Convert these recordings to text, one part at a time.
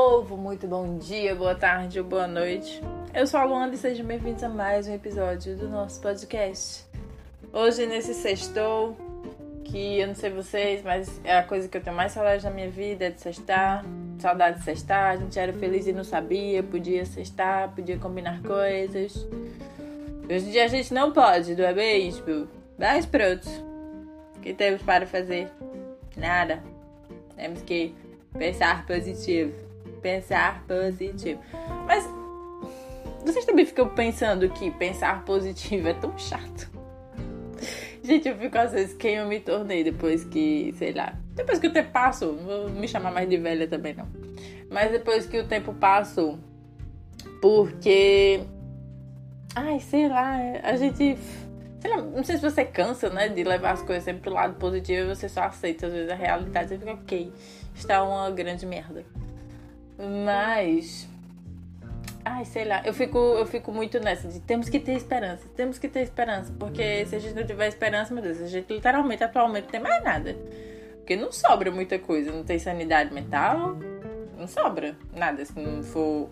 povo, muito bom dia, boa tarde ou boa noite. Eu sou a Luana e sejam bem-vindos a mais um episódio do nosso podcast. Hoje, nesse sextou, que eu não sei vocês, mas é a coisa que eu tenho mais saudade na minha vida, é de sextar. Saudade de sextar, a gente era feliz e não sabia, podia sextar, podia combinar coisas. Hoje em dia a gente não pode, não é mesmo? Mas pronto, o que temos para fazer? Nada. Temos que pensar positivo. Pensar positivo. Mas vocês também ficam pensando que pensar positivo é tão chato. Gente, eu fico às vezes quem eu me tornei depois que, sei lá, depois que o tempo passou, não vou me chamar mais de velha também não. Mas depois que o tempo passou, porque ai, sei lá, a gente sei lá, não sei se você cansa, né, de levar as coisas sempre pro lado positivo e você só aceita às vezes a realidade, você fica OK, está uma grande merda. Mas Ai, sei lá, eu fico, eu fico muito nessa de temos que ter esperança, temos que ter esperança, porque se a gente não tiver esperança, meu Deus, a gente literalmente atualmente não tem mais nada. Porque não sobra muita coisa, não tem sanidade mental, não sobra nada se não for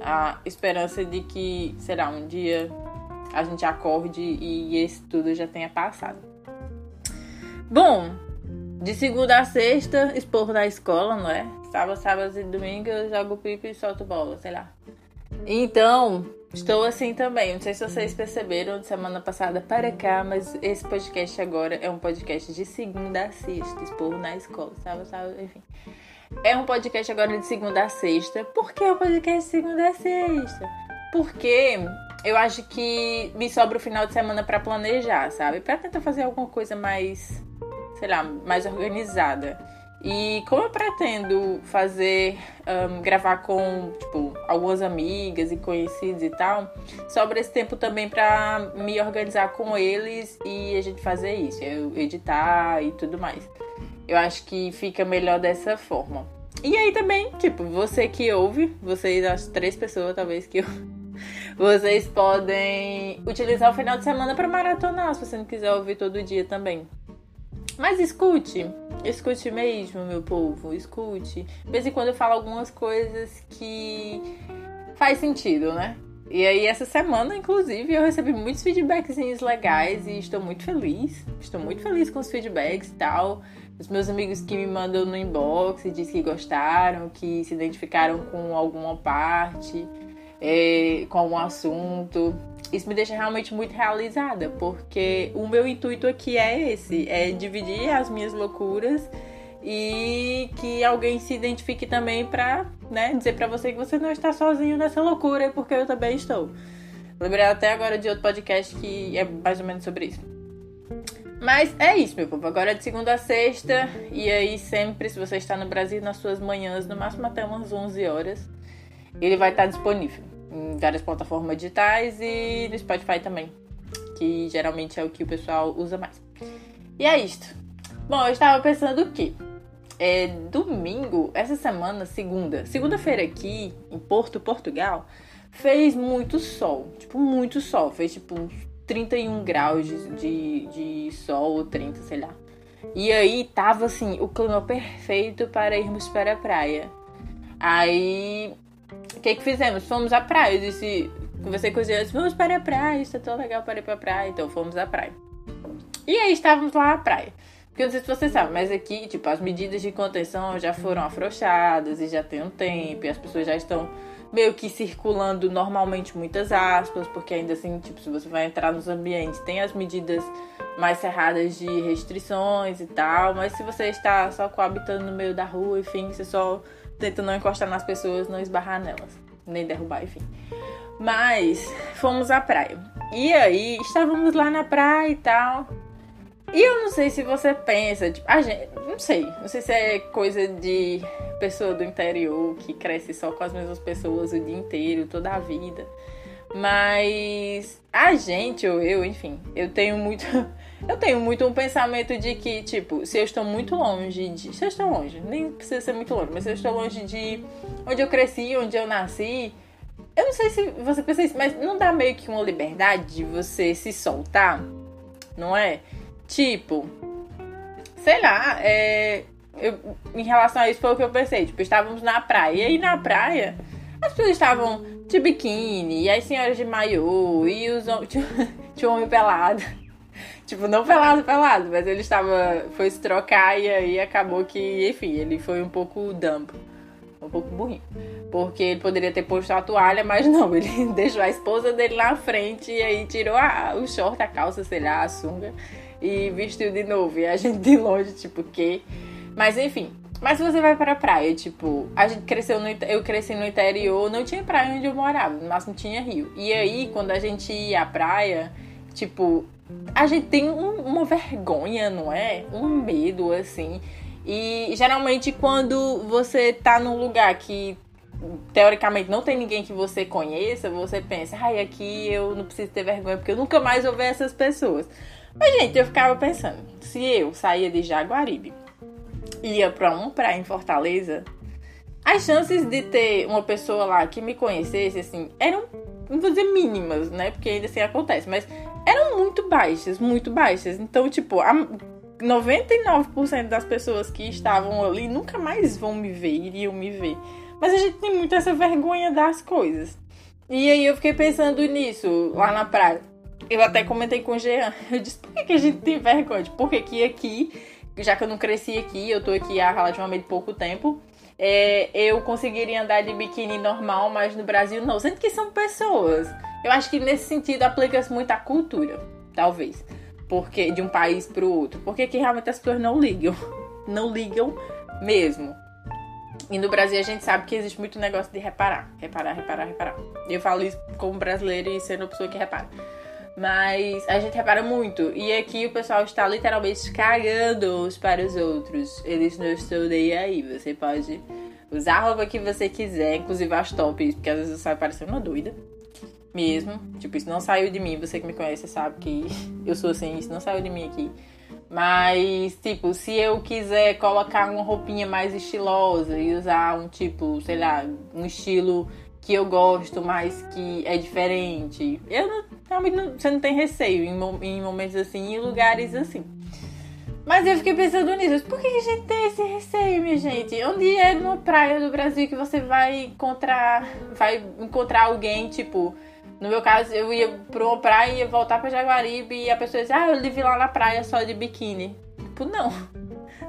a esperança de que, será, um dia a gente acorde e esse tudo já tenha passado. Bom, de segunda a sexta, esporro da escola, não é? Sábado, sábado e domingo eu jogo pipa e solto bola, sei lá. Então, estou assim também. Não sei se vocês perceberam de semana passada para cá, mas esse podcast agora é um podcast de segunda a sexta, esporro na escola, sábado, sábado, enfim. É um podcast agora de segunda a sexta. Por que o um podcast de segunda a sexta? Porque eu acho que me sobra o final de semana para planejar, sabe? Para tentar fazer alguma coisa mais, sei lá, mais organizada. E como eu pretendo fazer, um, gravar com, tipo, algumas amigas e conhecidos e tal, sobra esse tempo também para me organizar com eles e a gente fazer isso, eu editar e tudo mais. Eu acho que fica melhor dessa forma. E aí também, tipo, você que ouve, vocês, as três pessoas talvez que eu, vocês podem utilizar o final de semana para maratonar, se você não quiser ouvir todo dia também. Mas escute, escute mesmo, meu povo, escute. De vez em quando eu falo algumas coisas que faz sentido, né? E aí essa semana, inclusive, eu recebi muitos feedbacks legais e estou muito feliz. Estou muito feliz com os feedbacks e tal. Os meus amigos que me mandam no inbox e dizem que gostaram, que se identificaram com alguma parte, é, com algum assunto isso me deixa realmente muito realizada, porque o meu intuito aqui é esse, é dividir as minhas loucuras e que alguém se identifique também para, né, dizer para você que você não está sozinho nessa loucura, porque eu também estou. Lembrei até agora de outro podcast que é mais ou menos sobre isso. Mas é isso, meu povo. Agora é de segunda a sexta. E aí, sempre, se você está no Brasil, nas suas manhãs, no máximo até umas 11 horas, ele vai estar disponível em várias plataformas digitais e no Spotify também, que geralmente é o que o pessoal usa mais. E é isto. Bom, eu estava pensando o quê? É, domingo, essa semana, segunda, segunda-feira aqui em Porto, Portugal, fez muito sol, tipo, muito sol, fez tipo uns 31 graus de, de, de sol, 30, sei lá. E aí tava assim, o clima perfeito para irmos para a praia. Aí o que que fizemos? Fomos à praia. Eu disse, conversei com os dias, vamos para a praia, isso é tão legal para ir para a praia. Então fomos à praia. E aí estávamos lá à praia. Porque eu não sei se você sabe, mas aqui, tipo, as medidas de contenção já foram afrouxadas e já tem um tempo, e as pessoas já estão meio que circulando normalmente muitas aspas, porque ainda assim, tipo, se você vai entrar nos ambientes, tem as medidas mais cerradas de restrições e tal, mas se você está só coabitando no meio da rua, enfim, você só tenta não encostar nas pessoas, não esbarrar nelas, nem derrubar, enfim. Mas fomos à praia. E aí, estávamos lá na praia e tal. E eu não sei se você pensa, tipo, a gente, não sei, não sei se é coisa de pessoa do interior que cresce só com as mesmas pessoas o dia inteiro, toda a vida. Mas a gente, ou eu, enfim, eu tenho muito eu tenho muito um pensamento de que, tipo, se eu estou muito longe de. Se eu estou longe, nem precisa ser muito longe, mas se eu estou longe de onde eu cresci, onde eu nasci. Eu não sei se você pensa isso, mas não dá meio que uma liberdade de você se soltar, não é? Tipo, sei lá, é. eu, em relação a isso foi o que eu pensei. Tipo, estávamos na praia. E na praia, as pessoas estavam de biquíni, e as senhoras de maiô, e os homens. Tinha um homem pelado. Tipo, não pelado, pelado, mas ele estava. Foi se trocar e aí acabou que, enfim, ele foi um pouco dumb. Um pouco burrinho. Porque ele poderia ter posto a toalha, mas não, ele deixou a esposa dele na frente e aí tirou a, o short, a calça, sei lá, a sunga e vestiu de novo. E a gente de longe, tipo, que. Mas enfim. Mas se você vai pra praia, tipo, a gente cresceu no. Eu cresci no interior, não tinha praia onde eu morava, no máximo tinha rio. E aí, quando a gente ia à praia, tipo, a gente tem um, uma vergonha, não é? Um medo, assim. E geralmente quando você tá num lugar que teoricamente não tem ninguém que você conheça, você pensa, ai, aqui eu não preciso ter vergonha, porque eu nunca mais vou ver essas pessoas. Mas, gente, eu ficava pensando, se eu saía de Jaguaribe ia pra uma praia em Fortaleza, as chances de ter uma pessoa lá que me conhecesse, assim, eram, não vou dizer mínimas, né? Porque ainda assim acontece, mas eram muito baixas, muito baixas. Então, tipo, a 99% das pessoas que estavam ali nunca mais vão me ver, iriam me ver. Mas a gente tem muito essa vergonha das coisas. E aí eu fiquei pensando nisso lá na praia. Eu até comentei com o Jean. Eu disse, por que, que a gente tem vergonha? Por que, que aqui, já que eu não cresci aqui, eu tô aqui há relativamente pouco tempo, é, eu conseguiria andar de biquíni normal, mas no Brasil não. Sendo que são pessoas. Eu acho que nesse sentido aplica-se muito à cultura, talvez. Porque de um país para outro. Porque que realmente as pessoas não ligam. Não ligam mesmo. E no Brasil a gente sabe que existe muito negócio de reparar. Reparar, reparar, reparar. Eu falo isso como brasileiro e sendo uma pessoa que repara. Mas a gente repara muito. E aqui o pessoal está literalmente cagando uns para os outros. Eles não estão nem aí. Você pode usar a roupa que você quiser, inclusive as tops, porque às vezes eu saio parecendo uma doida mesmo. Tipo, isso não saiu de mim. Você que me conhece sabe que eu sou assim, isso não saiu de mim aqui. Mas, tipo, se eu quiser colocar uma roupinha mais estilosa e usar um tipo, sei lá, um estilo que eu gosto, mas que é diferente, eu não, realmente não, você não tem receio em, em momentos assim, em lugares assim. Mas eu fiquei pensando nisso. Por que a gente tem esse receio, minha gente? Onde é numa praia do Brasil que você vai encontrar, vai encontrar alguém, tipo, no meu caso, eu ia pra uma praia, ia voltar pra Jaguaribe e a pessoa dizia, ah, eu lhe vi lá na praia só de biquíni. Tipo, não.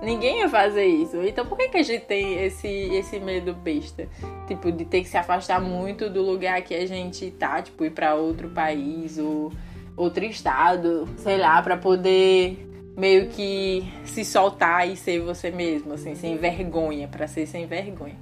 Ninguém ia fazer isso. Então por que, que a gente tem esse, esse medo besta? Tipo, de ter que se afastar muito do lugar que a gente tá, tipo, ir pra outro país ou outro estado, sei lá, pra poder meio que se soltar e ser você mesmo, assim, sem vergonha, para ser sem vergonha.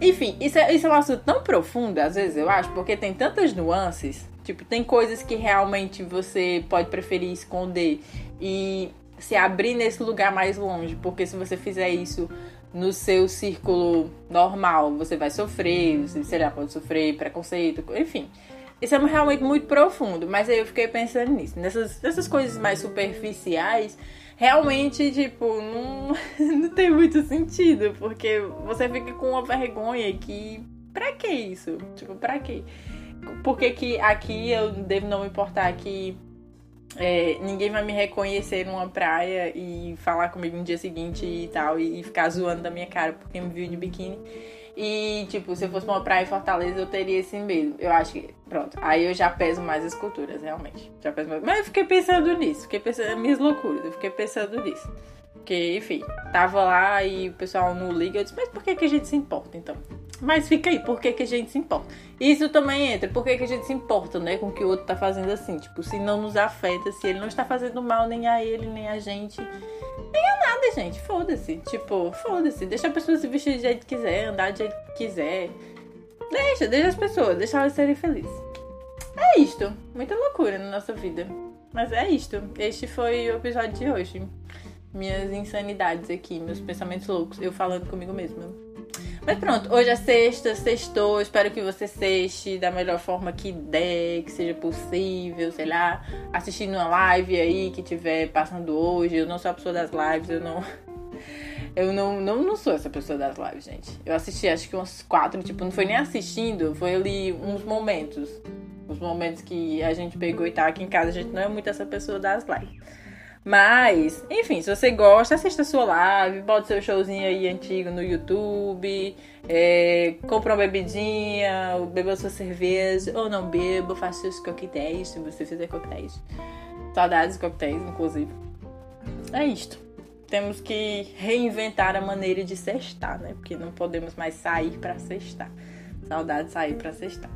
Enfim, isso é, isso é um assunto tão profundo, às vezes eu acho, porque tem tantas nuances. Tipo, tem coisas que realmente você pode preferir esconder e se abrir nesse lugar mais longe, porque se você fizer isso no seu círculo normal, você vai sofrer, você, sei lá, pode sofrer preconceito, enfim. Isso é realmente muito profundo, mas aí eu fiquei pensando nisso, nessas, nessas coisas mais superficiais realmente, tipo, não, não tem muito sentido, porque você fica com uma vergonha que. Pra que isso? Tipo, pra quê? Por que, que aqui eu devo não me importar que é, ninguém vai me reconhecer numa praia e falar comigo no dia seguinte e tal, e, e ficar zoando da minha cara porque me viu de biquíni? E, tipo, se eu fosse pra uma praia em Fortaleza, eu teria esse medo. Eu acho que, pronto, aí eu já peso mais as culturas, realmente. Já peso mais. Mas eu fiquei pensando nisso, fiquei pensando nas minhas loucuras, eu fiquei pensando nisso. Porque, enfim, tava lá e o pessoal não liga. Eu disse, mas por que, que a gente se importa, então? Mas fica aí, por que, que a gente se importa? Isso também entra, por que, que a gente se importa, né, com o que o outro tá fazendo assim? Tipo, se não nos afeta, se ele não está fazendo mal nem a ele, nem a gente nem é nada, gente. Foda-se. Tipo, foda-se. Deixa a pessoa se vestir do jeito que quiser, andar do jeito que quiser. Deixa, deixa as pessoas, deixa elas serem felizes. É isto. Muita loucura na nossa vida. Mas é isto. Este foi o episódio de hoje. Minhas insanidades aqui, meus pensamentos loucos. Eu falando comigo mesma. Mas pronto, hoje é sexta, sextou. Espero que você sexte da melhor forma que der, que seja possível, sei lá. Assistindo uma live aí que tiver passando hoje. Eu não sou a pessoa das lives, eu não. Eu não, não, não sou essa pessoa das lives, gente. Eu assisti acho que uns quatro, tipo, não foi nem assistindo, foi ali uns momentos. Os momentos que a gente pegou e tá aqui em casa, a gente não é muito essa pessoa das lives. Mas, enfim, se você gosta, assista a sua live, bota seu showzinho aí antigo no YouTube, é, compra uma bebidinha, beba sua cerveja, ou não beba, faça seus coquetéis, se você fizer coquetéis. Saudades de coquetéis, inclusive. É isto. Temos que reinventar a maneira de cestar, né? Porque não podemos mais sair para cestar. Saudade de sair para cestar.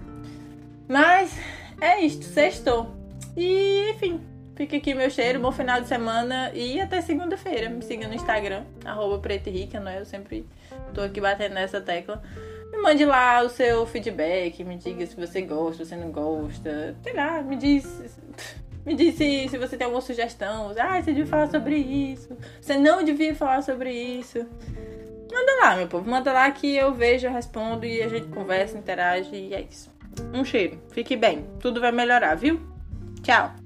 Mas é isto, sextou. E, enfim, fica aqui meu cheiro, bom final de semana e até segunda-feira. Me siga no Instagram, arroba Preta Rica, é? Eu sempre tô aqui batendo nessa tecla. Me mande lá o seu feedback, me diga se você gosta, se você não gosta. Sei lá, me diz. Me diz se, se você tem alguma sugestão. Ah, você devia falar sobre isso. Você não devia falar sobre isso. Manda lá, meu povo. Manda lá que eu vejo, eu respondo e a gente conversa, interage e é isso. Um cheiro. Fique bem. Tudo vai melhorar, viu? Tchau!